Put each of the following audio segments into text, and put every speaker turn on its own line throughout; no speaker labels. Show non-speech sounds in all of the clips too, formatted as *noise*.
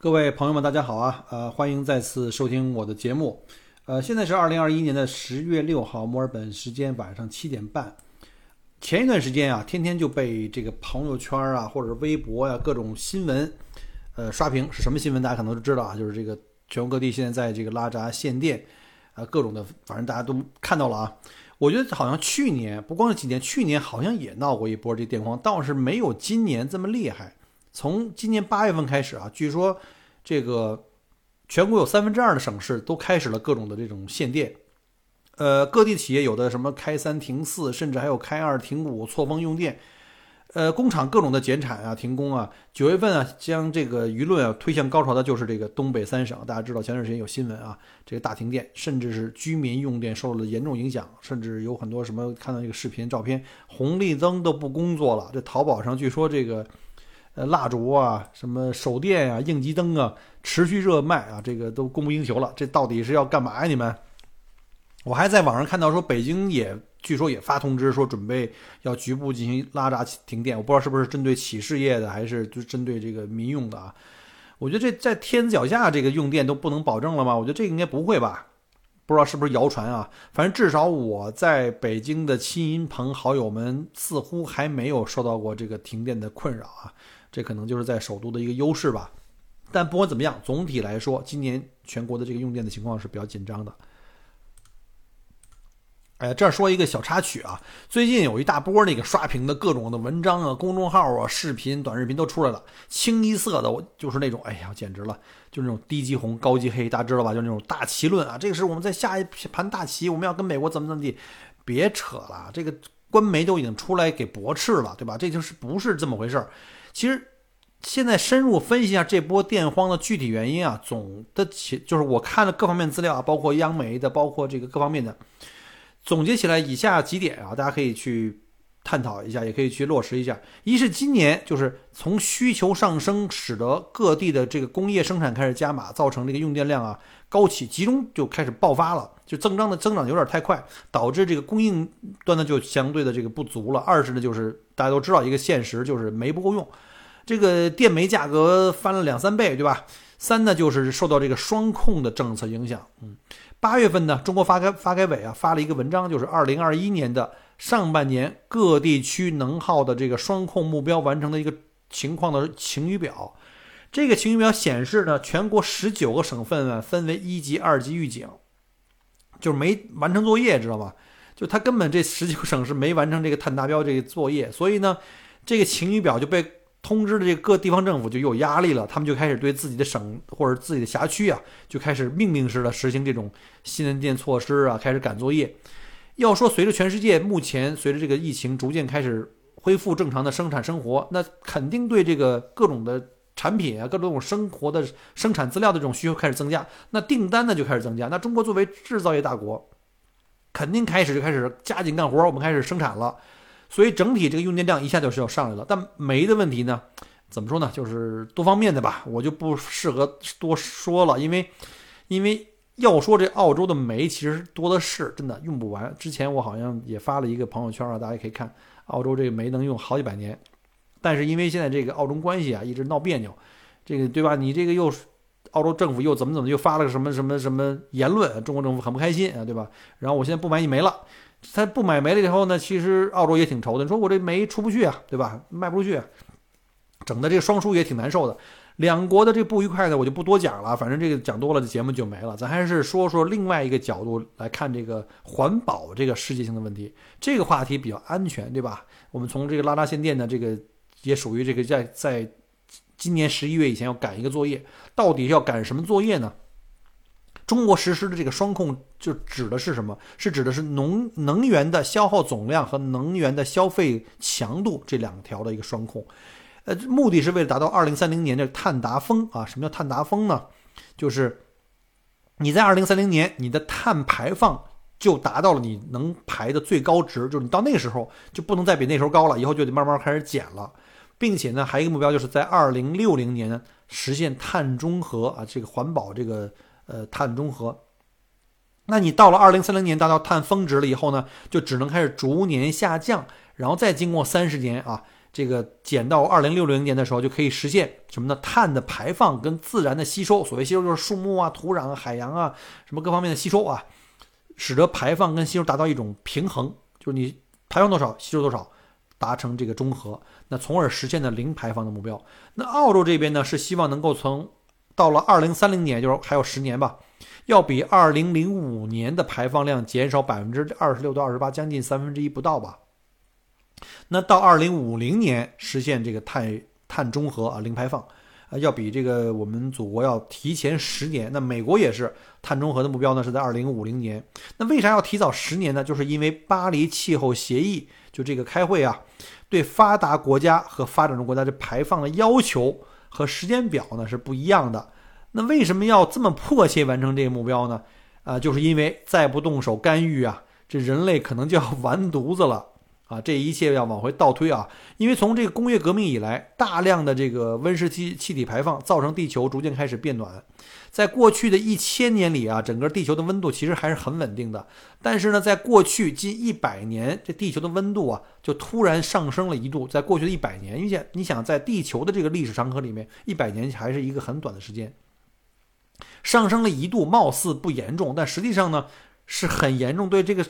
各位朋友们，大家好啊！呃，欢迎再次收听我的节目。呃，现在是二零二一年的十月六号，墨尔本时间晚上七点半。前一段时间啊，天天就被这个朋友圈啊，或者微博呀各种新闻，呃，刷屏是什么新闻？大家可能都知道啊，就是这个全国各地现在在这个拉闸限电，啊，各种的，反正大家都看到了啊。我觉得好像去年不光是几年，去年好像也闹过一波这电荒，倒是没有今年这么厉害。从今年八月份开始啊，据说这个全国有三分之二的省市都开始了各种的这种限电，呃，各地企业有的什么开三停四，甚至还有开二停五，错峰用电，呃，工厂各种的减产啊、停工啊。九月份啊，将这个舆论啊推向高潮的就是这个东北三省。大家知道前段时间有新闻啊，这个大停电，甚至是居民用电受了严重影响，甚至有很多什么看到这个视频照片，红绿灯都不工作了。这淘宝上据说这个。呃，蜡烛啊，什么手电啊，应急灯啊，持续热卖啊，这个都供不应求了。这到底是要干嘛呀？你们？我还在网上看到说，北京也据说也发通知说，准备要局部进行拉闸停电。我不知道是不是针对企事业的，还是就针对这个民用的啊？我觉得这在天子脚下，这个用电都不能保证了吗？我觉得这应该不会吧？不知道是不是谣传啊？反正至少我在北京的亲朋好友们似乎还没有受到过这个停电的困扰啊。这可能就是在首都的一个优势吧，但不管怎么样，总体来说，今年全国的这个用电的情况是比较紧张的。哎，这儿说一个小插曲啊，最近有一大波那个刷屏的各种的文章啊、公众号啊、视频、短视频都出来了，清一色的，我就是那种，哎呀，简直了，就是那种低级红、高级黑，大家知道吧？就那种大旗论啊，这个是我们在下一盘大棋，我们要跟美国怎么怎么地，别扯了，这个官媒都已经出来给驳斥了，对吧？这就是不是这么回事儿。其实，现在深入分析一下这波电荒的具体原因啊，总的起就是我看了各方面资料啊，包括央媒的，包括这个各方面的，总结起来以下几点啊，大家可以去探讨一下，也可以去落实一下。一是今年就是从需求上升，使得各地的这个工业生产开始加码，造成这个用电量啊高起，集中就开始爆发了，就增长的增长有点太快，导致这个供应端呢就相对的这个不足了。二是呢就是。大家都知道一个现实，就是煤不够用，这个电煤价格翻了两三倍，对吧？三呢，就是受到这个双控的政策影响。嗯，八月份呢，中国发改发改委啊发了一个文章，就是二零二一年的上半年各地区能耗的这个双控目标完成的一个情况的晴雨表。这个晴雨表显示呢，全国十九个省份啊分为一级、二级预警，就是没完成作业，知道吧？就他根本这十九个省市没完成这个碳达标这个作业，所以呢，这个晴雨表就被通知的这个各地方政府就有压力了，他们就开始对自己的省或者自己的辖区啊，就开始命令式的实行这种限电措施啊，开始赶作业。要说随着全世界目前随着这个疫情逐渐开始恢复正常的生产生活，那肯定对这个各种的产品啊，各种生活的生产资料的这种需求开始增加，那订单呢就开始增加。那中国作为制造业大国。肯定开始就开始加紧干活，我们开始生产了，所以整体这个用电量一下就是要上来了。但煤的问题呢，怎么说呢？就是多方面的吧，我就不适合多说了，因为，因为要说这澳洲的煤其实多的是，真的用不完。之前我好像也发了一个朋友圈啊，大家可以看，澳洲这个煤能用好几百年，但是因为现在这个澳中关系啊一直闹别扭，这个对吧？你这个又。澳洲政府又怎么怎么又发了个什么什么什么言论？中国政府很不开心啊，对吧？然后我现在不买你煤了，他不买煤了以后呢，其实澳洲也挺愁的。你说我这煤出不去啊，对吧？卖不出去，啊整的这个双输也挺难受的。两国的这不愉快呢，我就不多讲了。反正这个讲多了，这节目就没了。咱还是说说另外一个角度来看这个环保这个世界性的问题。这个话题比较安全，对吧？我们从这个拉拉限电的这个也属于这个在在。今年十一月以前要赶一个作业，到底要赶什么作业呢？中国实施的这个双控就指的是什么？是指的是能能源的消耗总量和能源的消费强度这两条的一个双控。呃，目的是为了达到二零三零年的碳达峰啊。什么叫碳达峰呢？就是你在二零三零年你的碳排放就达到了你能排的最高值，就是你到那个时候就不能再比那时候高了，以后就得慢慢开始减了。并且呢，还有一个目标，就是在二零六零年实现碳中和啊，这个环保这个呃碳中和。那你到了二零三零年达到碳峰值了以后呢，就只能开始逐年下降，然后再经过三十年啊。这个减到二零六零年的时候，就可以实现什么呢？碳的排放跟自然的吸收，所谓吸收就是树木啊、土壤啊、海洋啊，什么各方面的吸收啊，使得排放跟吸收达到一种平衡，就是你排放多少，吸收多少，达成这个中和，那从而实现的零排放的目标。那澳洲这边呢，是希望能够从到了二零三零年，就是还有十年吧，要比二零零五年的排放量减少百分之二十六到二十八，将近三分之一不到吧。那到二零五零年实现这个碳碳中和啊，零排放，啊，要比这个我们祖国要提前十年。那美国也是碳中和的目标呢，是在二零五零年。那为啥要提早十年呢？就是因为巴黎气候协议就这个开会啊，对发达国家和发展中国家这排放的要求和时间表呢是不一样的。那为什么要这么迫切完成这个目标呢？啊，就是因为再不动手干预啊，这人类可能就要 *laughs* 完犊子了。啊，这一切要往回倒推啊，因为从这个工业革命以来，大量的这个温室气气体排放造成地球逐渐开始变暖。在过去的一千年里啊，整个地球的温度其实还是很稳定的。但是呢，在过去近一百年，这地球的温度啊，就突然上升了一度。在过去的一百年，你想，你想在地球的这个历史长河里面，一百年还是一个很短的时间，上升了一度，貌似不严重，但实际上呢，是很严重，对这个。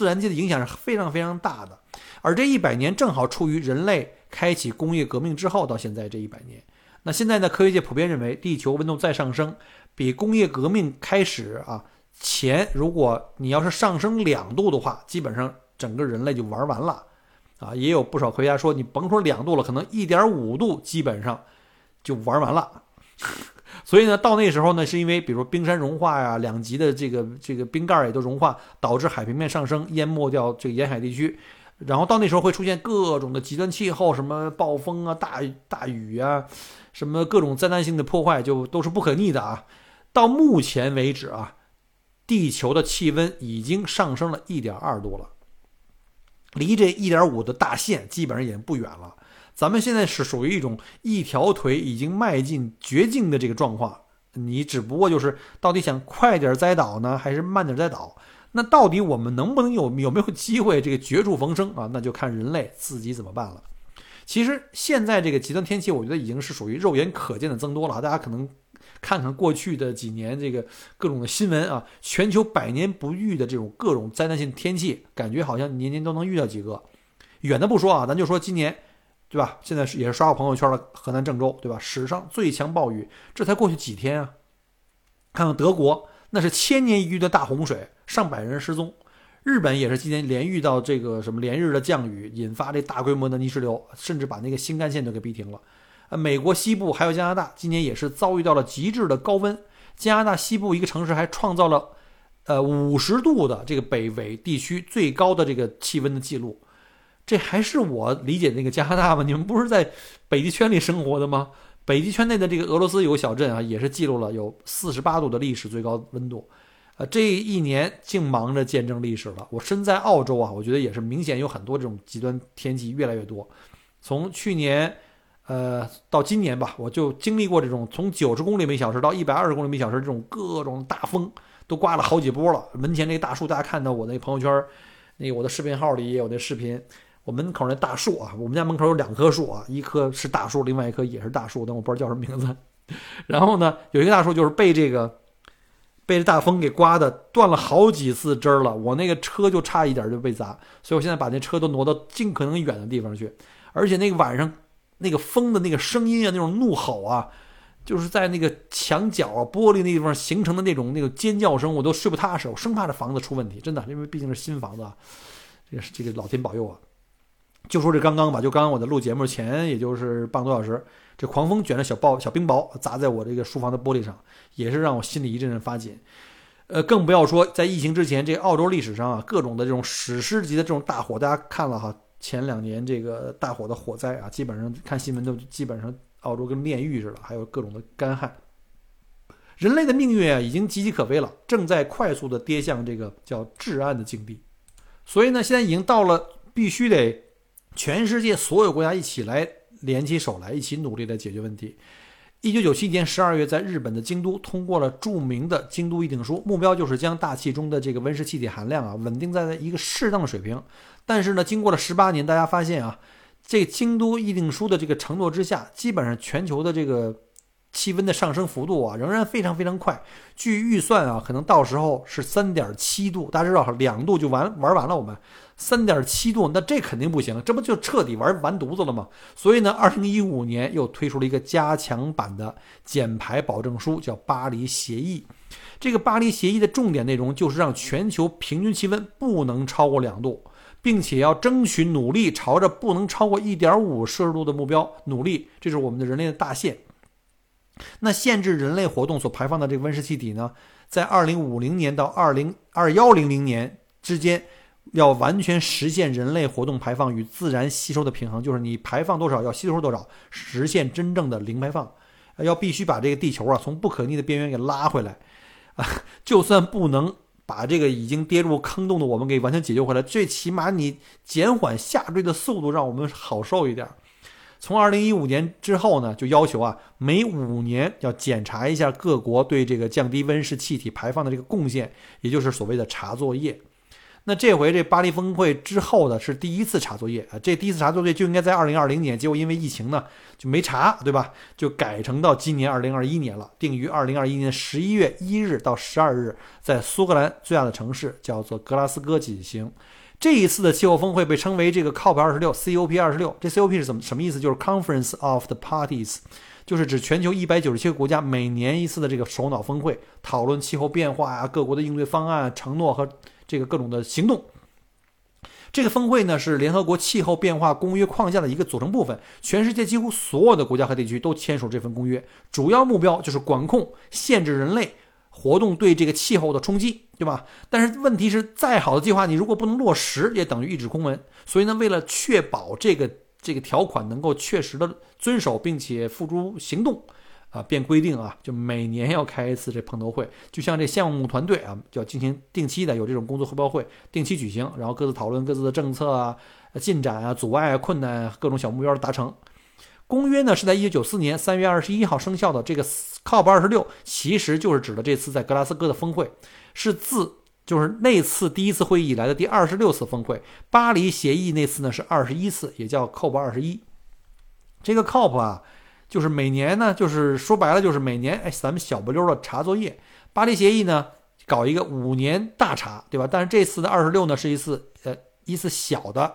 自然界的影响是非常非常大的，而这一百年正好处于人类开启工业革命之后到现在这一百年。那现在呢，科学界普遍认为，地球温度再上升，比工业革命开始啊前，如果你要是上升两度的话，基本上整个人类就玩完了。啊，也有不少科学家说，你甭说两度了，可能一点五度基本上就玩完了。所以呢，到那时候呢，是因为比如冰山融化呀，两极的这个这个冰盖也都融化，导致海平面上升，淹没掉这个沿海地区。然后到那时候会出现各种的极端气候，什么暴风啊、大大雨啊，什么各种灾难性的破坏，就都是不可逆的啊。到目前为止啊，地球的气温已经上升了一点二度了，离这一点五的大线基本上已经不远了。咱们现在是属于一种一条腿已经迈进绝境的这个状况，你只不过就是到底想快点栽倒呢，还是慢点栽倒？那到底我们能不能有有没有机会这个绝处逢生啊？那就看人类自己怎么办了。其实现在这个极端天气，我觉得已经是属于肉眼可见的增多了。大家可能看看过去的几年这个各种的新闻啊，全球百年不遇的这种各种灾难性天气，感觉好像年年都能遇到几个。远的不说啊，咱就说今年。对吧？现在是也是刷过朋友圈的河南郑州，对吧？史上最强暴雨，这才过去几天啊！看看德国，那是千年一遇的大洪水，上百人失踪。日本也是今年连遇到这个什么连日的降雨，引发这大规模的泥石流，甚至把那个新干线都给逼停了。呃，美国西部还有加拿大，今年也是遭遇到了极致的高温。加拿大西部一个城市还创造了，呃，五十度的这个北纬地区最高的这个气温的记录。这还是我理解那个加拿大吗？你们不是在北极圈里生活的吗？北极圈内的这个俄罗斯有个小镇啊，也是记录了有四十八度的历史最高温度。呃，这一年净忙着见证历史了。我身在澳洲啊，我觉得也是明显有很多这种极端天气越来越多。从去年，呃，到今年吧，我就经历过这种从九十公里每小时到一百二十公里每小时这种各种大风，都刮了好几波了。门前那大树，大家看到我那朋友圈，那我的视频号里也有那视频。我门口那大树啊，我们家门口有两棵树啊，一棵是大树，另外一棵也是大树，但我不知道叫什么名字。*laughs* 然后呢，有一个大树就是被这个被这大风给刮的断了好几次枝了，我那个车就差一点就被砸，所以我现在把那车都挪到尽可能远的地方去。而且那个晚上那个风的那个声音啊，那种怒吼啊，就是在那个墙角啊、玻璃那地方形成的那种那个尖叫声，我都睡不踏实，我生怕这房子出问题，真的，因为毕竟是新房子，啊，这个这个老天保佑啊。就说这刚刚吧，就刚刚我在录节目前，也就是半个多小时，这狂风卷着小暴小冰雹砸在我这个书房的玻璃上，也是让我心里一阵阵发紧。呃，更不要说在疫情之前，这澳洲历史上啊，各种的这种史诗级的这种大火，大家看了哈，前两年这个大火的火灾啊，基本上看新闻都基本上澳洲跟炼狱似的，还有各种的干旱。人类的命运啊，已经岌岌可危了，正在快速的跌向这个叫至暗的境地。所以呢，现在已经到了必须得。全世界所有国家一起来联起手来，一起努力来解决问题。一九九七年十二月，在日本的京都通过了著名的《京都议定书》，目标就是将大气中的这个温室气体含量啊稳定在一个适当的水平。但是呢，经过了十八年，大家发现啊，这京都议定书的这个承诺之下，基本上全球的这个气温的上升幅度啊，仍然非常非常快。据预算啊，可能到时候是三点七度，大家知道两度就完玩完了。我们三点七度，那这肯定不行，这不就彻底玩完犊子了吗？所以呢，二零一五年又推出了一个加强版的减排保证书，叫巴黎协议。这个巴黎协议的重点内容就是让全球平均气温不能超过两度。并且要争取努力朝着不能超过一点五摄氏度的目标努力，这是我们的人类的大限。那限制人类活动所排放的这个温室气体呢，在二零五零年到二零二幺零零年之间，要完全实现人类活动排放与自然吸收的平衡，就是你排放多少要吸收多少，实现真正的零排放。要必须把这个地球啊从不可逆的边缘给拉回来啊，*laughs* 就算不能。把这个已经跌入坑洞的我们给完全解救回来，最起码你减缓下坠的速度，让我们好受一点。从二零一五年之后呢，就要求啊，每五年要检查一下各国对这个降低温室气体排放的这个贡献，也就是所谓的查作业。那这回这巴黎峰会之后呢，是第一次查作业啊。这第一次查作业就应该在二零二零年，结果因为疫情呢就没查，对吧？就改成到今年二零二一年了，定于二零二一年十一月一日到十二日，在苏格兰最大的城市叫做格拉斯哥举行。这一次的气候峰会被称为这个 COP 二十六，COP 二十六。这 COP 是怎么什么意思？就是 Conference of the Parties，就是指全球一百九十七个国家每年一次的这个首脑峰会，讨论气候变化啊，各国的应对方案、承诺和。这个各种的行动，这个峰会呢是联合国气候变化公约框架的一个组成部分，全世界几乎所有的国家和地区都签署这份公约，主要目标就是管控、限制人类活动对这个气候的冲击，对吧？但是问题是，再好的计划，你如果不能落实，也等于一纸空文。所以呢，为了确保这个这个条款能够确实的遵守，并且付诸行动。啊，变规定啊，就每年要开一次这碰头会，就像这项目团队啊，就要进行定期的有这种工作汇报会，定期举行，然后各自讨论各自的政策啊、进展啊、阻碍啊、困难、啊各种小目标的达成。公约呢是在一九九四年三月二十一号生效的，这个 COP 二十六其实就是指的这次在格拉斯哥的峰会，是自就是那次第一次会议以来的第二十六次峰会。巴黎协议那次呢是二十一次，也叫 COP 二十一。这个 COP 啊。就是每年呢，就是说白了，就是每年，哎，咱们小不溜的查作业。巴黎协议呢，搞一个五年大查，对吧？但是这次的二十六呢，是一次呃一次小的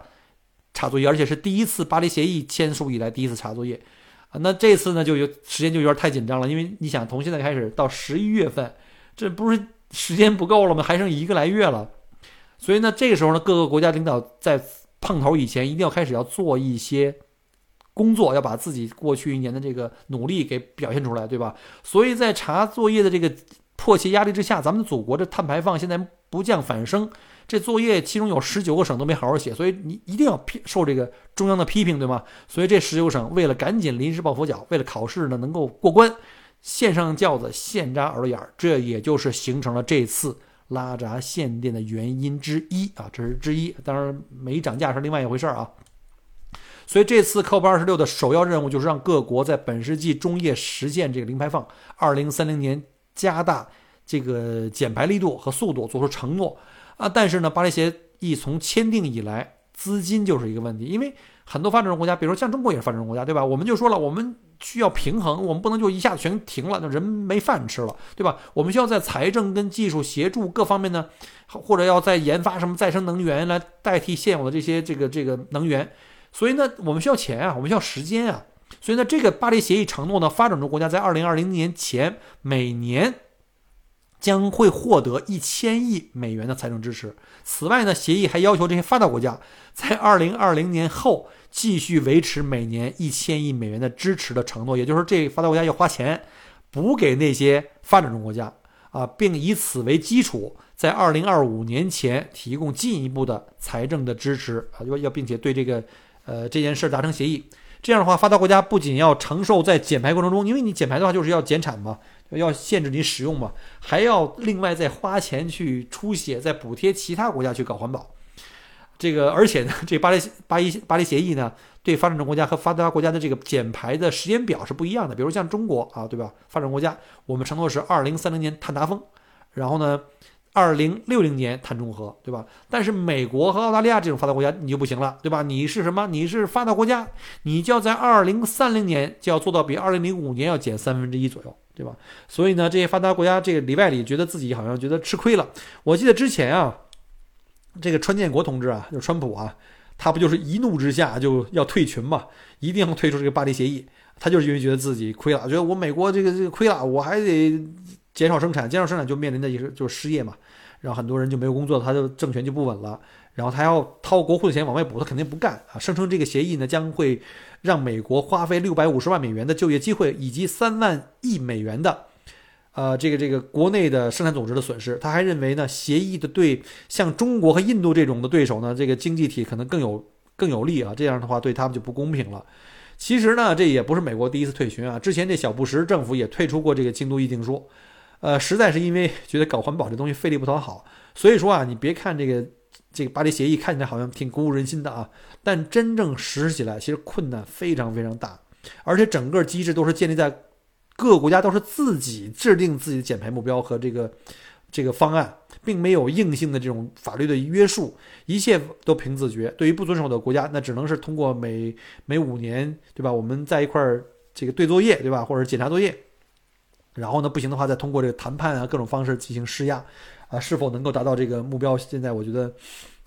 查作业，而且是第一次巴黎协议签署以来第一次查作业啊。那这次呢，就有时间就有点太紧张了，因为你想从现在开始到十一月份，这不是时间不够了吗？还剩一个来月了，所以呢，这个时候呢，各个国家领导在碰头以前，一定要开始要做一些。工作要把自己过去一年的这个努力给表现出来，对吧？所以在查作业的这个迫切压力之下，咱们祖国的碳排放现在不降反升，这作业其中有十九个省都没好好写，所以你一定要批受这个中央的批评，对吗？所以这十九省为了赶紧临时抱佛脚，为了考试呢能够过关，线上轿子现扎耳朵眼儿，这也就是形成了这次拉闸限电的原因之一啊，这是之一。当然没涨价是另外一回事儿啊。所以这次 COP 二十六的首要任务就是让各国在本世纪中叶实现这个零排放，二零三零年加大这个减排力度和速度，做出承诺啊。但是呢，巴黎协议从签订以来，资金就是一个问题，因为很多发展中国家，比如说像中国也是发展中国家，对吧？我们就说了，我们需要平衡，我们不能就一下子全停了，那人没饭吃了，对吧？我们需要在财政跟技术协助各方面呢，或者要在研发什么再生能源来代替现有的这些这个这个能源。所以呢，我们需要钱啊，我们需要时间啊。所以呢，这个巴黎协议承诺呢，发展中国家在二零二零年前每年将会获得一千亿美元的财政支持。此外呢，协议还要求这些发达国家在二零二零年后继续维持每年一千亿美元的支持的承诺，也就是，这发达国家要花钱补给那些发展中国家啊，并以此为基础，在二零二五年前提供进一步的财政的支持啊，要要并且对这个。呃，这件事达成协议，这样的话，发达国家不仅要承受在减排过程中，因为你减排的话就是要减产嘛，要限制你使用嘛，还要另外再花钱去出血，再补贴其他国家去搞环保。这个，而且呢，*laughs* 这巴黎巴黎巴黎协议呢，对发展中国家和发达国家的这个减排的时间表是不一样的。比如像中国啊，对吧？发展国家，我们承诺是二零三零年碳达峰，然后呢，二零六零年碳中和，对吧？但是美国和澳大利亚这种发达国家你就不行了，对吧？你是什么？你是发达国家，你就要在二零三零年就要做到比二零零五年要减三分之一左右，对吧？所以呢，这些发达国家这个里外里觉得自己好像觉得吃亏了。我记得之前啊，这个川建国同志啊，就川普啊，他不就是一怒之下就要退群嘛，一定要退出这个巴黎协议。他就是因为觉得自己亏了，觉得我美国这个这个亏了，我还得减少生产，减少生产就面临的也是就是失业嘛，然后很多人就没有工作，他就政权就不稳了，然后他要掏国库的钱往外补，他肯定不干啊，声称这个协议呢将会让美国花费六百五十万美元的就业机会以及三万亿美元的，呃这个这个国内的生产总值的损失，他还认为呢协议的对像中国和印度这种的对手呢这个经济体可能更有更有利啊，这样的话对他们就不公平了。其实呢，这也不是美国第一次退群啊。之前这小布什政府也退出过这个京都议定书，呃，实在是因为觉得搞环保这东西费力不讨好。所以说啊，你别看这个这个巴黎协议看起来好像挺鼓舞人心的啊，但真正实施起来其实困难非常非常大，而且整个机制都是建立在各个国家都是自己制定自己的减排目标和这个。这个方案并没有硬性的这种法律的约束，一切都凭自觉。对于不遵守的国家，那只能是通过每每五年，对吧？我们在一块儿这个对作业，对吧？或者检查作业，然后呢，不行的话，再通过这个谈判啊各种方式进行施压，啊，是否能够达到这个目标？现在我觉得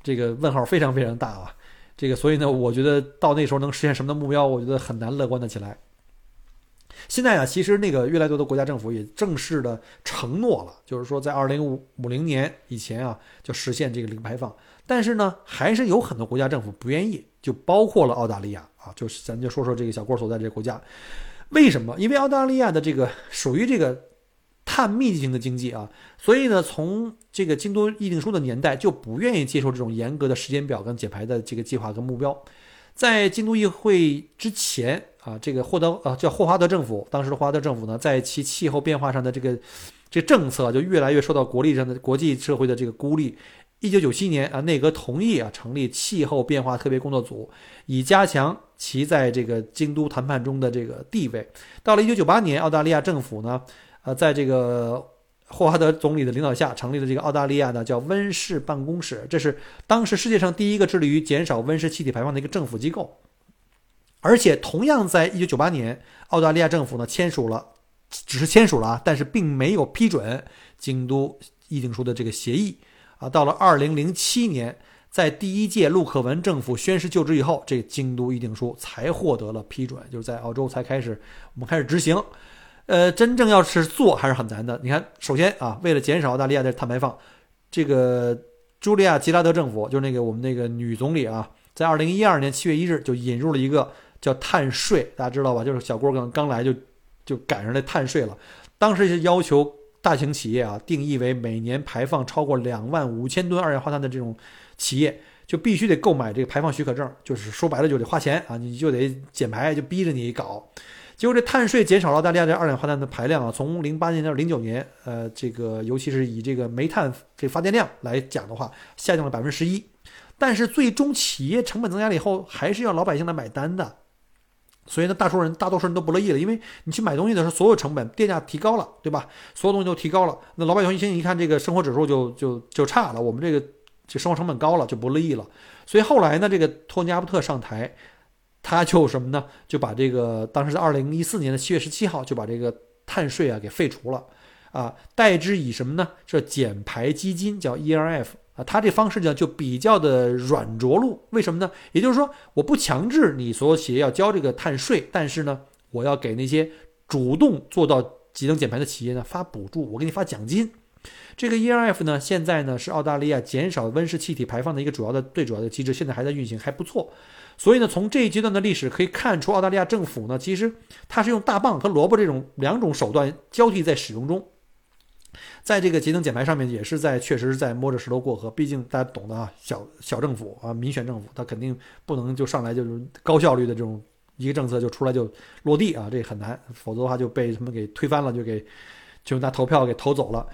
这个问号非常非常大啊。这个，所以呢，我觉得到那时候能实现什么的目标，我觉得很难乐观的起来。现在啊，其实那个越来越多的国家政府也正式的承诺了，就是说在二零五五零年以前啊，就实现这个零排放。但是呢，还是有很多国家政府不愿意，就包括了澳大利亚啊。就是咱就说说这个小郭所在这个国家，为什么？因为澳大利亚的这个属于这个碳密集型的经济啊，所以呢，从这个京都议定书的年代就不愿意接受这种严格的时间表跟减排的这个计划跟目标。在京都议会之前。啊，这个霍德啊，叫霍华德政府，当时的霍华德政府呢，在其气候变化上的这个这政策就越来越受到国力上的国际社会的这个孤立。一九九七年啊，内阁同意啊成立气候变化特别工作组，以加强其在这个京都谈判中的这个地位。到了一九九八年，澳大利亚政府呢，呃，在这个霍华德总理的领导下，成立了这个澳大利亚呢叫温室办公室，这是当时世界上第一个致力于减少温室气体排放的一个政府机构。而且，同样在一九九八年，澳大利亚政府呢签署了，只是签署了啊，但是并没有批准京都议定书的这个协议啊。到了二零零七年，在第一届陆克文政府宣誓就职以后，这京都议定书才获得了批准，就是在澳洲才开始我们开始执行。呃，真正要是做还是很难的。你看，首先啊，为了减少澳大利亚的碳排放，这个茱莉亚·吉拉德政府，就是那个我们那个女总理啊，在二零一二年七月一日就引入了一个。叫碳税，大家知道吧？就是小郭刚刚来就就赶上那碳税了。当时是要求大型企业啊，定义为每年排放超过两万五千吨二氧化碳的这种企业，就必须得购买这个排放许可证。就是说白了，就得花钱啊，你就得减排，就逼着你搞。结果这碳税减少了澳大利亚的二氧化碳的排量啊，从零八年到零九年，呃，这个尤其是以这个煤炭这发电量来讲的话，下降了百分之十一。但是最终企业成本增加了以后，还是要老百姓来买单的。所以呢，大多数人大多数人都不乐意了，因为你去买东西的时候，所有成本电价提高了，对吧？所有东西都提高了，那老百姓一听一看这个生活指数就就就差了，我们这个这生活成本高了就不乐意了。所以后来呢，这个托尼阿伯特上台，他就什么呢？就把这个当时在二零一四年的七月十七号就把这个碳税啊给废除了，啊，代之以什么呢？这减排基金叫 ERF。啊，他这方式呢就比较的软着陆，为什么呢？也就是说，我不强制你所有企业要交这个碳税，但是呢，我要给那些主动做到节能减排的企业呢发补助，我给你发奖金。这个 ERF 呢，现在呢是澳大利亚减少温室气体排放的一个主要的、最主要的机制，现在还在运行，还不错。所以呢，从这一阶段的历史可以看出，澳大利亚政府呢，其实它是用大棒和萝卜这种两种手段交替在使用中。在这个节能减排上面，也是在确实是在摸着石头过河。毕竟大家懂得啊，小小政府啊，民选政府，他肯定不能就上来就是高效率的这种一个政策就出来就落地啊，这很难，否则的话就被他们给推翻了，就给就拿投票给投走了。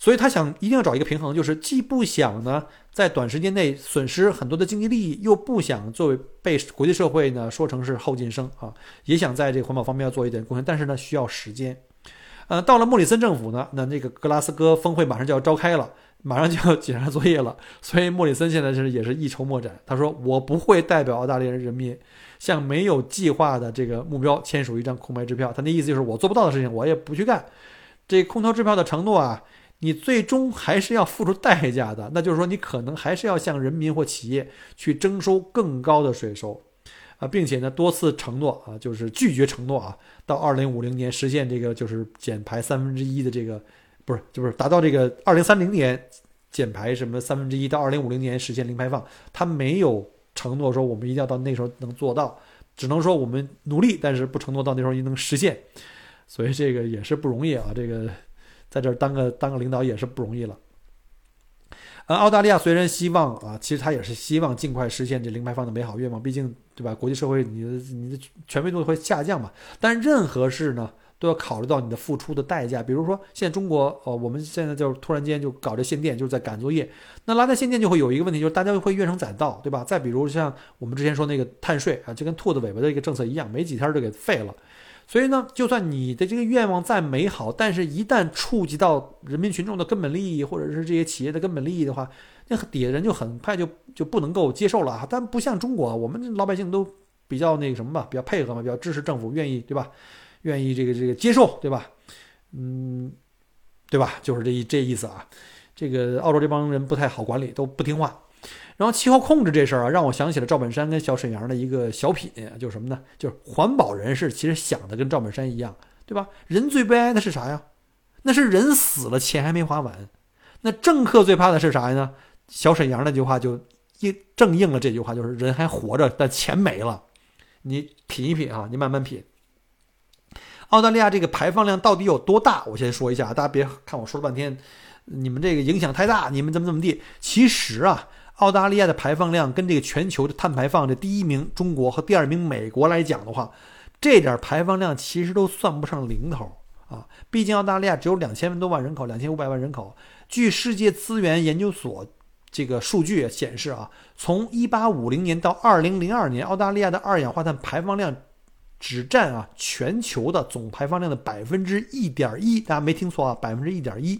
所以他想一定要找一个平衡，就是既不想呢在短时间内损失很多的经济利益，又不想作为被国际社会呢说成是后进生啊，也想在这个环保方面要做一点贡献，但是呢需要时间。呃，到了莫里森政府呢，那那个格拉斯哥峰会马上就要召开了，马上就要检查作业了，所以莫里森现在是也是一筹莫展。他说：“我不会代表澳大利亚人民向没有计划的这个目标签署一张空白支票。”他那意思就是我做不到的事情，我也不去干。这空头支票的承诺啊，你最终还是要付出代价的。那就是说，你可能还是要向人民或企业去征收更高的税收啊，并且呢，多次承诺啊，就是拒绝承诺啊，到二零五零年实现这个就是减排三分之一的这个。不是，就是达到这个二零三零年减排什么三分之一，到二零五零年实现零排放，他没有承诺说我们一定要到那时候能做到，只能说我们努力，但是不承诺到那时候一定能实现，所以这个也是不容易啊。这个在这儿当个当个领导也是不容易了。呃，澳大利亚虽然希望啊，其实他也是希望尽快实现这零排放的美好愿望，毕竟对吧？国际社会你的你的权威度会下降嘛。但任何事呢？都要考虑到你的付出的代价，比如说现在中国，呃，我们现在就突然间就搞这限电，就是在赶作业。那拉在限电就会有一个问题，就是大家会怨声载道，对吧？再比如像我们之前说那个碳税啊，就跟兔子尾巴的一个政策一样，没几天就给废了。所以呢，就算你的这个愿望再美好，但是一旦触及到人民群众的根本利益，或者是这些企业的根本利益的话，那底下人就很快就就不能够接受了啊。但不像中国，我们老百姓都比较那个什么吧，比较配合嘛，比较支持政府，愿意对吧？愿意这个这个接受对吧？嗯，对吧？就是这这意思啊。这个澳洲这帮人不太好管理，都不听话。然后气候控制这事儿啊，让我想起了赵本山跟小沈阳的一个小品，就是什么呢？就是环保人士其实想的跟赵本山一样，对吧？人最悲哀的是啥呀？那是人死了，钱还没花完。那政客最怕的是啥呢？小沈阳那句话就应正应了这句话，就是人还活着，但钱没了。你品一品啊，你慢慢品。澳大利亚这个排放量到底有多大？我先说一下，大家别看我说了半天，你们这个影响太大，你们怎么怎么地？其实啊，澳大利亚的排放量跟这个全球的碳排放的第一名中国和第二名美国来讲的话，这点排放量其实都算不上零头啊。毕竟澳大利亚只有两千多万人口，两千五百万人口。据世界资源研究所这个数据显示啊，从一八五零年到二零零二年，澳大利亚的二氧化碳排放量。只占啊全球的总排放量的百分之一点一，大家没听错啊，百分之一点一。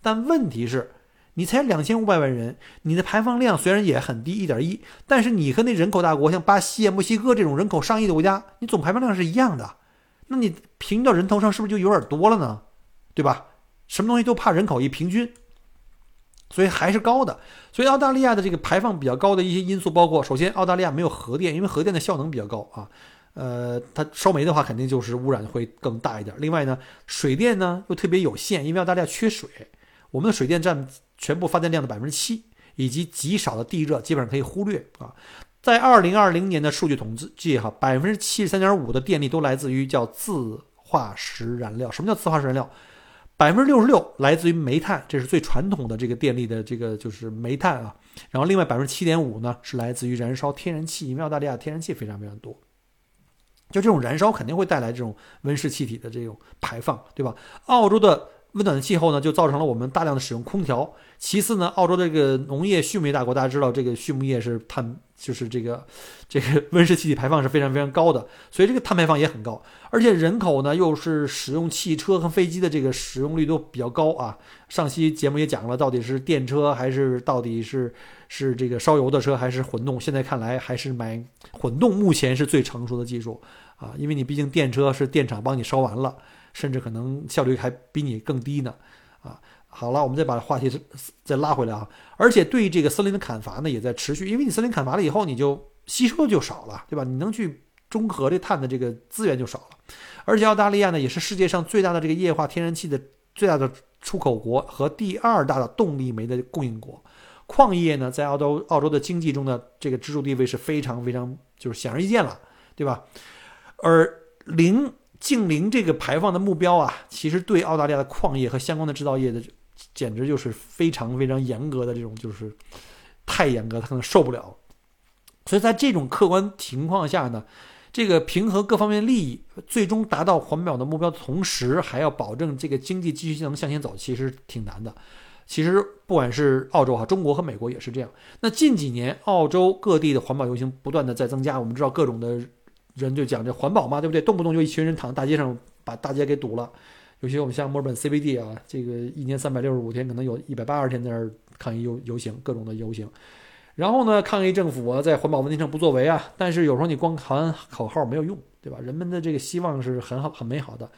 但问题是，你才两千五百万人，你的排放量虽然也很低，一点一，但是你和那人口大国像巴西、墨西哥这种人口上亿的国家，你总排放量是一样的，那你平到人头上是不是就有点多了呢？对吧？什么东西都怕人口一平均，所以还是高的。所以澳大利亚的这个排放比较高的一些因素包括，首先澳大利亚没有核电，因为核电的效能比较高啊。呃，它烧煤的话，肯定就是污染会更大一点。另外呢，水电呢又特别有限，因为澳大利亚缺水，我们的水电占全部发电量的百分之七，以及极少的地热基本上可以忽略啊。在二零二零年的数据统计哈，百分之七十三点五的电力都来自于叫自化石燃料。什么叫自化石燃料？百分之六十六来自于煤炭，这是最传统的这个电力的这个就是煤炭啊。然后另外百分之七点五呢是来自于燃烧天然气，因为澳大利亚天然气非常非常多。就这种燃烧肯定会带来这种温室气体的这种排放，对吧？澳洲的温暖的气候呢，就造成了我们大量的使用空调。其次呢，澳洲这个农业畜牧业大国，大家知道这个畜牧业是碳，就是这个这个 *laughs* 温室气体排放是非常非常高的，所以这个碳排放也很高。而且人口呢又是使用汽车和飞机的这个使用率都比较高啊。上期节目也讲了，到底是电车还是到底是。是这个烧油的车还是混动？现在看来还是买混动，目前是最成熟的技术啊！因为你毕竟电车是电厂帮你烧完了，甚至可能效率还比你更低呢啊！好了，我们再把话题再拉回来啊！而且对这个森林的砍伐呢，也在持续，因为你森林砍伐了以后，你就吸收就少了，对吧？你能去中和这碳的这个资源就少了。而且澳大利亚呢，也是世界上最大的这个液化天然气的最大的出口国和第二大的动力煤的供应国。矿业呢，在澳洲澳洲的经济中的这个支柱地位是非常非常就是显而易见了，对吧？而零净零这个排放的目标啊，其实对澳大利亚的矿业和相关的制造业的，简直就是非常非常严格的这种，就是太严格，他可能受不了。所以在这种客观情况下呢，这个平衡各方面利益，最终达到环保的目标同时，还要保证这个经济继续能向前走，其实挺难的。其实不管是澳洲哈，中国和美国也是这样。那近几年，澳洲各地的环保游行不断的在增加。我们知道各种的人就讲这环保嘛，对不对？动不动就一群人躺大街上把大街给堵了。尤其我们像墨尔本 CBD 啊，这个一年三百六十五天，可能有一百八十天在那儿抗议游游行，各种的游行。然后呢，抗议政府啊在环保问题上不作为啊。但是有时候你光喊口号没有用，对吧？人们的这个希望是很好、很美好的，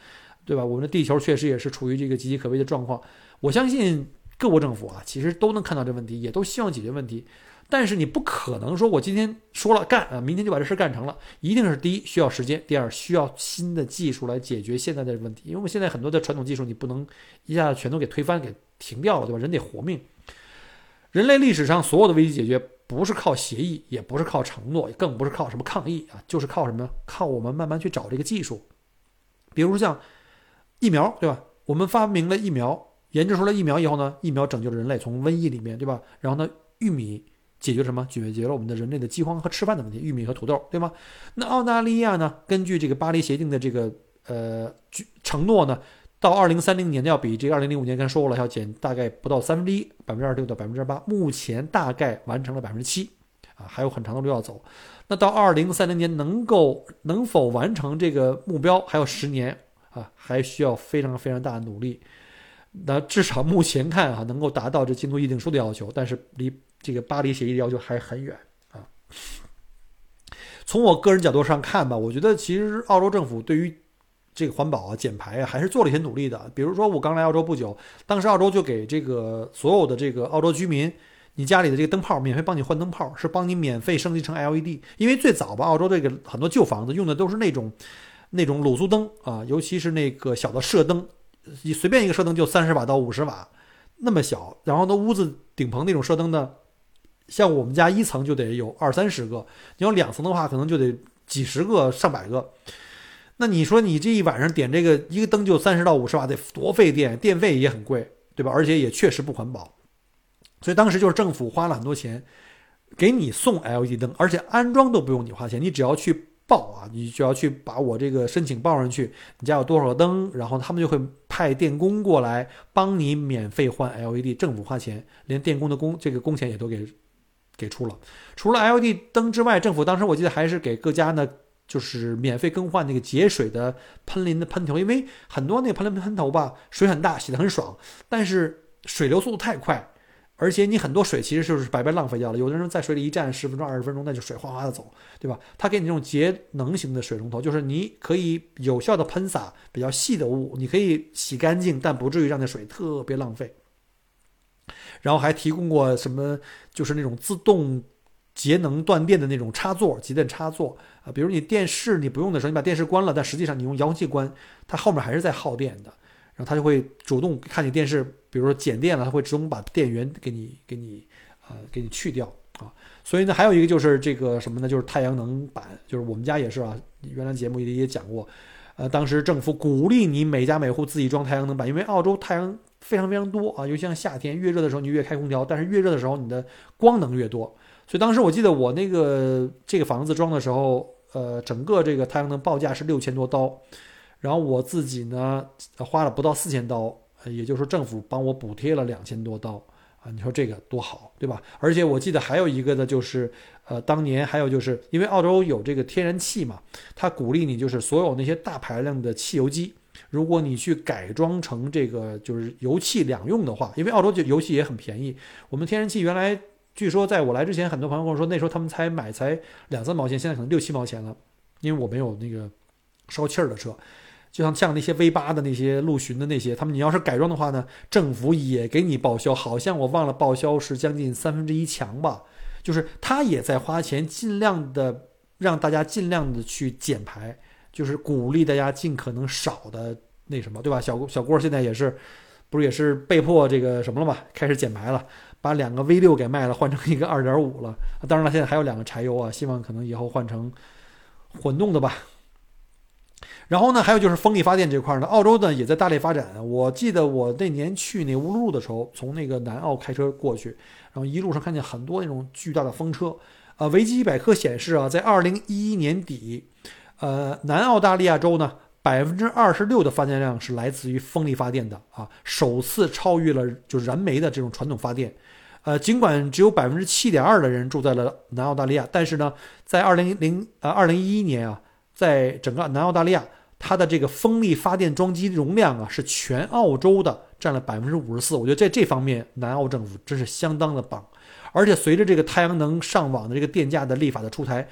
对吧？我们的地球确实也是处于这个岌岌可危的状况。我相信各国政府啊，其实都能看到这问题，也都希望解决问题。但是你不可能说我今天说了干啊，明天就把这事干成了。一定是第一需要时间，第二需要新的技术来解决现在的问题。因为我们现在很多的传统技术你不能一下子全都给推翻、给停掉了，对吧？人得活命。人类历史上所有的危机解决，不是靠协议，也不是靠承诺，更不是靠什么抗议啊，就是靠什么？靠我们慢慢去找这个技术。比如像疫苗，对吧？我们发明了疫苗，研制出了疫苗以后呢，疫苗拯救了人类从瘟疫里面，对吧？然后呢，玉米解决什么？解决了我们的人类的饥荒和吃饭的问题，玉米和土豆，对吗？那澳大利亚呢？根据这个巴黎协定的这个呃承诺呢？到二零三零年要比这个二零零五年刚才说过了，要减大概不到三分之一，百分之二十六到百分之八。目前大概完成了百分之七，啊，还有很长的路要走。那到二零三零年能够能否完成这个目标，还有十年啊，还需要非常非常大的努力。那至少目前看啊，能够达到这京都议定书的要求，但是离这个巴黎协议的要求还很远啊。从我个人角度上看吧，我觉得其实澳洲政府对于这个环保啊、减排啊，还是做了一些努力的。比如说，我刚来澳洲不久，当时澳洲就给这个所有的这个澳洲居民，你家里的这个灯泡免费帮你换灯泡，是帮你免费升级成 LED。因为最早吧，澳洲这个很多旧房子用的都是那种那种卤素灯啊，尤其是那个小的射灯，你随便一个射灯就三十瓦到五十瓦，那么小。然后呢，屋子顶棚那种射灯呢，像我们家一层就得有二三十个，你要两层的话，可能就得几十个、上百个。那你说你这一晚上点这个一个灯就三十到五十瓦，得多费电，电费也很贵，对吧？而且也确实不环保。所以当时就是政府花了很多钱给你送 LED 灯，而且安装都不用你花钱，你只要去报啊，你就要去把我这个申请报上去，你家有多少个灯，然后他们就会派电工过来帮你免费换 LED，政府花钱，连电工的工这个工钱也都给给出了。除了 LED 灯之外，政府当时我记得还是给各家呢。就是免费更换那个节水的喷淋的喷头，因为很多那个喷淋喷头吧，水很大，洗得很爽，但是水流速度太快，而且你很多水其实就是白白浪费掉了。有的人在水里一站十分钟、二十分钟，那就水哗哗的走，对吧？他给你这种节能型的水龙头，就是你可以有效的喷洒比较细的雾，你可以洗干净，但不至于让那水特别浪费。然后还提供过什么，就是那种自动。节能断电的那种插座，节电插座啊，比如你电视你不用的时候，你把电视关了，但实际上你用遥控器关，它后面还是在耗电的，然后它就会主动看你电视，比如说减电了，它会自动把电源给你给你呃给你去掉啊。所以呢，还有一个就是这个什么呢？就是太阳能板，就是我们家也是啊，原来节目里也讲过，呃，当时政府鼓励你每家每户自己装太阳能板，因为澳洲太阳非常非常多啊，尤其像夏天越热的时候你越开空调，但是越热的时候你的光能越多。所以当时我记得我那个这个房子装的时候，呃，整个这个太阳能报价是六千多刀，然后我自己呢花了不到四千刀，也就是说政府帮我补贴了两千多刀啊，你说这个多好，对吧？而且我记得还有一个呢，就是呃，当年还有就是因为澳洲有这个天然气嘛，它鼓励你就是所有那些大排量的汽油机，如果你去改装成这个就是油气两用的话，因为澳洲就油气也很便宜，我们天然气原来。据说在我来之前，很多朋友跟我说，那时候他们才买才两三毛钱，现在可能六七毛钱了。因为我没有那个烧气儿的车，就像像那些 V 八的那些陆巡的那些，他们你要是改装的话呢，政府也给你报销，好像我忘了报销是将近三分之一强吧。就是他也在花钱，尽量的让大家尽量的去减排，就是鼓励大家尽可能少的那什么，对吧？小小郭现在也是，不是也是被迫这个什么了嘛，开始减排了。把两个 V 六给卖了，换成一个二点五了。当然了，现在还有两个柴油啊，希望可能以后换成混动的吧。然后呢，还有就是风力发电这块呢，澳洲呢也在大力发展。我记得我那年去那乌鲁鲁的时候，从那个南澳开车过去，然后一路上看见很多那种巨大的风车。呃，维基百科显示啊，在二零一一年底，呃，南澳大利亚州呢。百分之二十六的发电量是来自于风力发电的啊，首次超越了就燃煤的这种传统发电。呃，尽管只有百分之七点二的人住在了南澳大利亚，但是呢，在二零零呃二零一一年啊，在整个南澳大利亚它的这个风力发电装机容量啊是全澳洲的占了百分之五十四。我觉得在这方面，南澳政府真是相当的棒。而且随着这个太阳能上网的这个电价的立法的出台，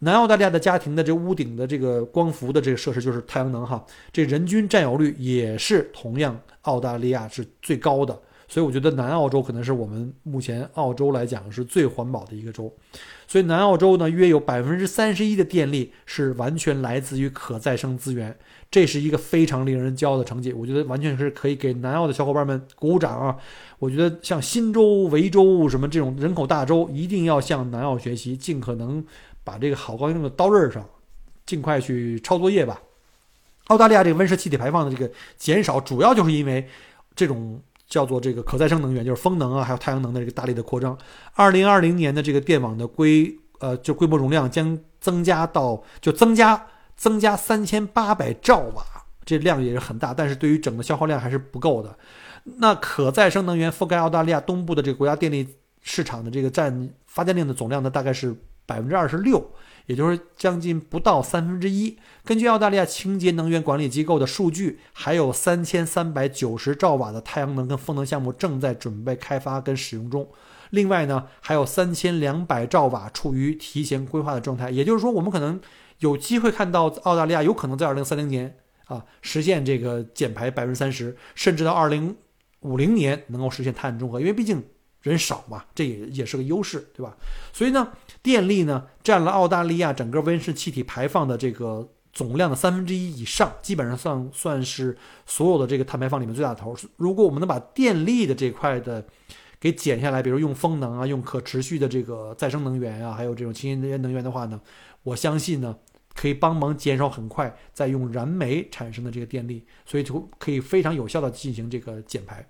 南澳大利亚的家庭的这屋顶的这个光伏的这个设施就是太阳能哈，这人均占有率也是同样澳大利亚是最高的。所以我觉得南澳洲可能是我们目前澳洲来讲是最环保的一个州。所以南澳洲呢，约有百分之三十一的电力是完全来自于可再生资源，这是一个非常令人骄傲的成绩。我觉得完全是可以给南澳的小伙伴们鼓鼓掌啊！我觉得像新州、维州什么这种人口大州，一定要向南澳学习，尽可能把这个好高用的刀刃上，尽快去抄作业吧。澳大利亚这个温室气体排放的这个减少，主要就是因为这种。叫做这个可再生能源，就是风能啊，还有太阳能的这个大力的扩张。二零二零年的这个电网的规呃，就规模容量将增加到就增加增加三千八百兆瓦，这量也是很大，但是对于整个消耗量还是不够的。那可再生能源覆盖澳大利亚东部的这个国家电力市场的这个占发电量的总量呢，大概是百分之二十六。也就是将近不到三分之一。根据澳大利亚清洁能源管理机构的数据，还有三千三百九十兆瓦的太阳能跟风能项目正在准备开发跟使用中。另外呢，还有三千两百兆瓦处于提前规划的状态。也就是说，我们可能有机会看到澳大利亚有可能在二零三零年啊实现这个减排百分之三十，甚至到二零五零年能够实现碳中和。因为毕竟人少嘛，这也也是个优势，对吧？所以呢。电力呢，占了澳大利亚整个温室气体排放的这个总量的三分之一以上，基本上算算是所有的这个碳排放里面最大头。如果我们能把电力的这块的给减下来，比如用风能啊，用可持续的这个再生能源啊，还有这种清洁能源的话呢，我相信呢，可以帮忙减少很快再用燃煤产生的这个电力，所以就可以非常有效的进行这个减排。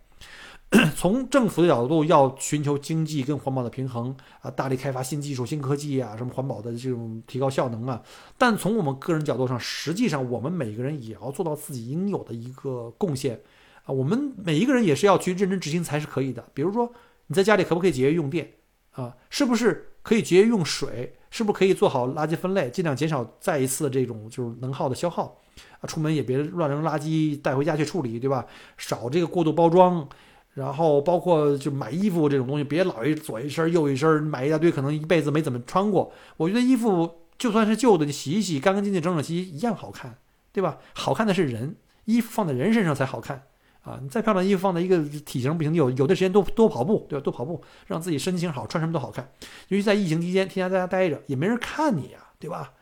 *clears throat* 从政府的角度，要寻求经济跟环保的平衡啊，大力开发新技术、新科技啊，什么环保的这种提高效能啊。但从我们个人角度上，实际上我们每个人也要做到自己应有的一个贡献啊。我们每一个人也是要去认真执行才是可以的。比如说你在家里可不可以节约用电啊？是不是可以节约用水？是不是可以做好垃圾分类，尽量减少再一次的这种就是能耗的消耗啊？出门也别乱扔垃圾，带回家去处理，对吧？少这个过度包装。然后包括就买衣服这种东西，别老一左一身右一身，买一大堆，可能一辈子没怎么穿过。我觉得衣服就算是旧的，你洗一洗，干干净净，整整齐齐，一样好看，对吧？好看的是人，衣服放在人身上才好看啊！你再漂亮衣服放在一个体型不行，有有的时间多多跑步，对吧？多跑步，让自己身形好，穿什么都好看。尤其在疫情期间，天天在家待着，也没人看你呀，对吧？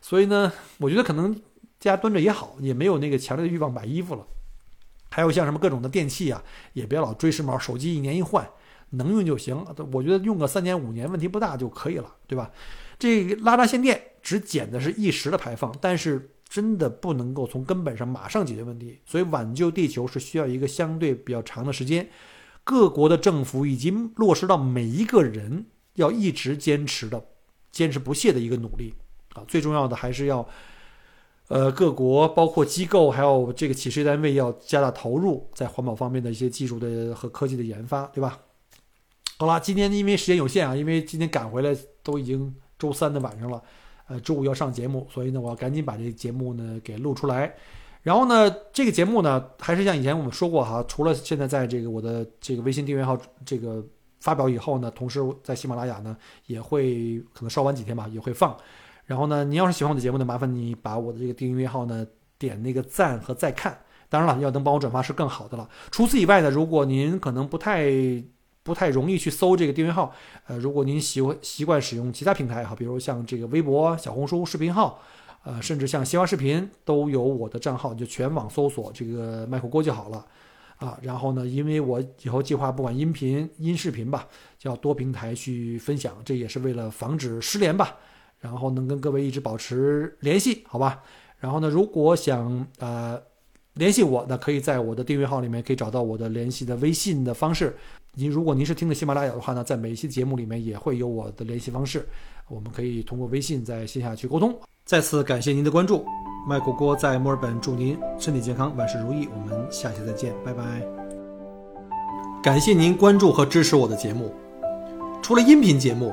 所以呢，我觉得可能家蹲着也好，也没有那个强烈的欲望买衣服了。还有像什么各种的电器啊，也别老追时髦，手机一年一换，能用就行。我觉得用个三年五年问题不大就可以了，对吧？这拉闸限电只减的是一时的排放，但是真的不能够从根本上马上解决问题。所以挽救地球是需要一个相对比较长的时间。各国的政府已经落实到每一个人要一直坚持的、坚持不懈的一个努力啊。最重要的还是要。呃，各国包括机构，还有这个企事业单位要加大投入在环保方面的一些技术的和科技的研发，对吧？好了，今天因为时间有限啊，因为今天赶回来都已经周三的晚上了，呃，周五要上节目，所以呢，我要赶紧把这个节目呢给录出来。然后呢，这个节目呢，还是像以前我们说过哈，除了现在在这个我的这个微信订阅号这个发表以后呢，同时在喜马拉雅呢也会可能稍晚几天吧，也会放。然后呢，您要是喜欢我的节目呢，麻烦你把我的这个订阅号呢点那个赞和再看。当然了，要能帮我转发是更好的了。除此以外呢，如果您可能不太不太容易去搜这个订阅号，呃，如果您习惯习惯使用其他平台哈，比如像这个微博、小红书视频号，呃，甚至像西瓜视频都有我的账号，就全网搜索这个麦克锅就好了啊。然后呢，因为我以后计划不管音频、音视频吧，就要多平台去分享，这也是为了防止失联吧。然后能跟各位一直保持联系，好吧？然后呢，如果想呃联系我，那可以在我的订阅号里面可以找到我的联系的微信的方式。您如果您是听的喜马拉雅的话呢，在每一期节目里面也会有我的联系方式，我们可以通过微信在线下去沟通。再次感谢您的关注，麦果锅在墨尔本祝您身体健康，万事如意。我们下期再见，拜拜。感谢您关注和支持我的节目，除了音频节目。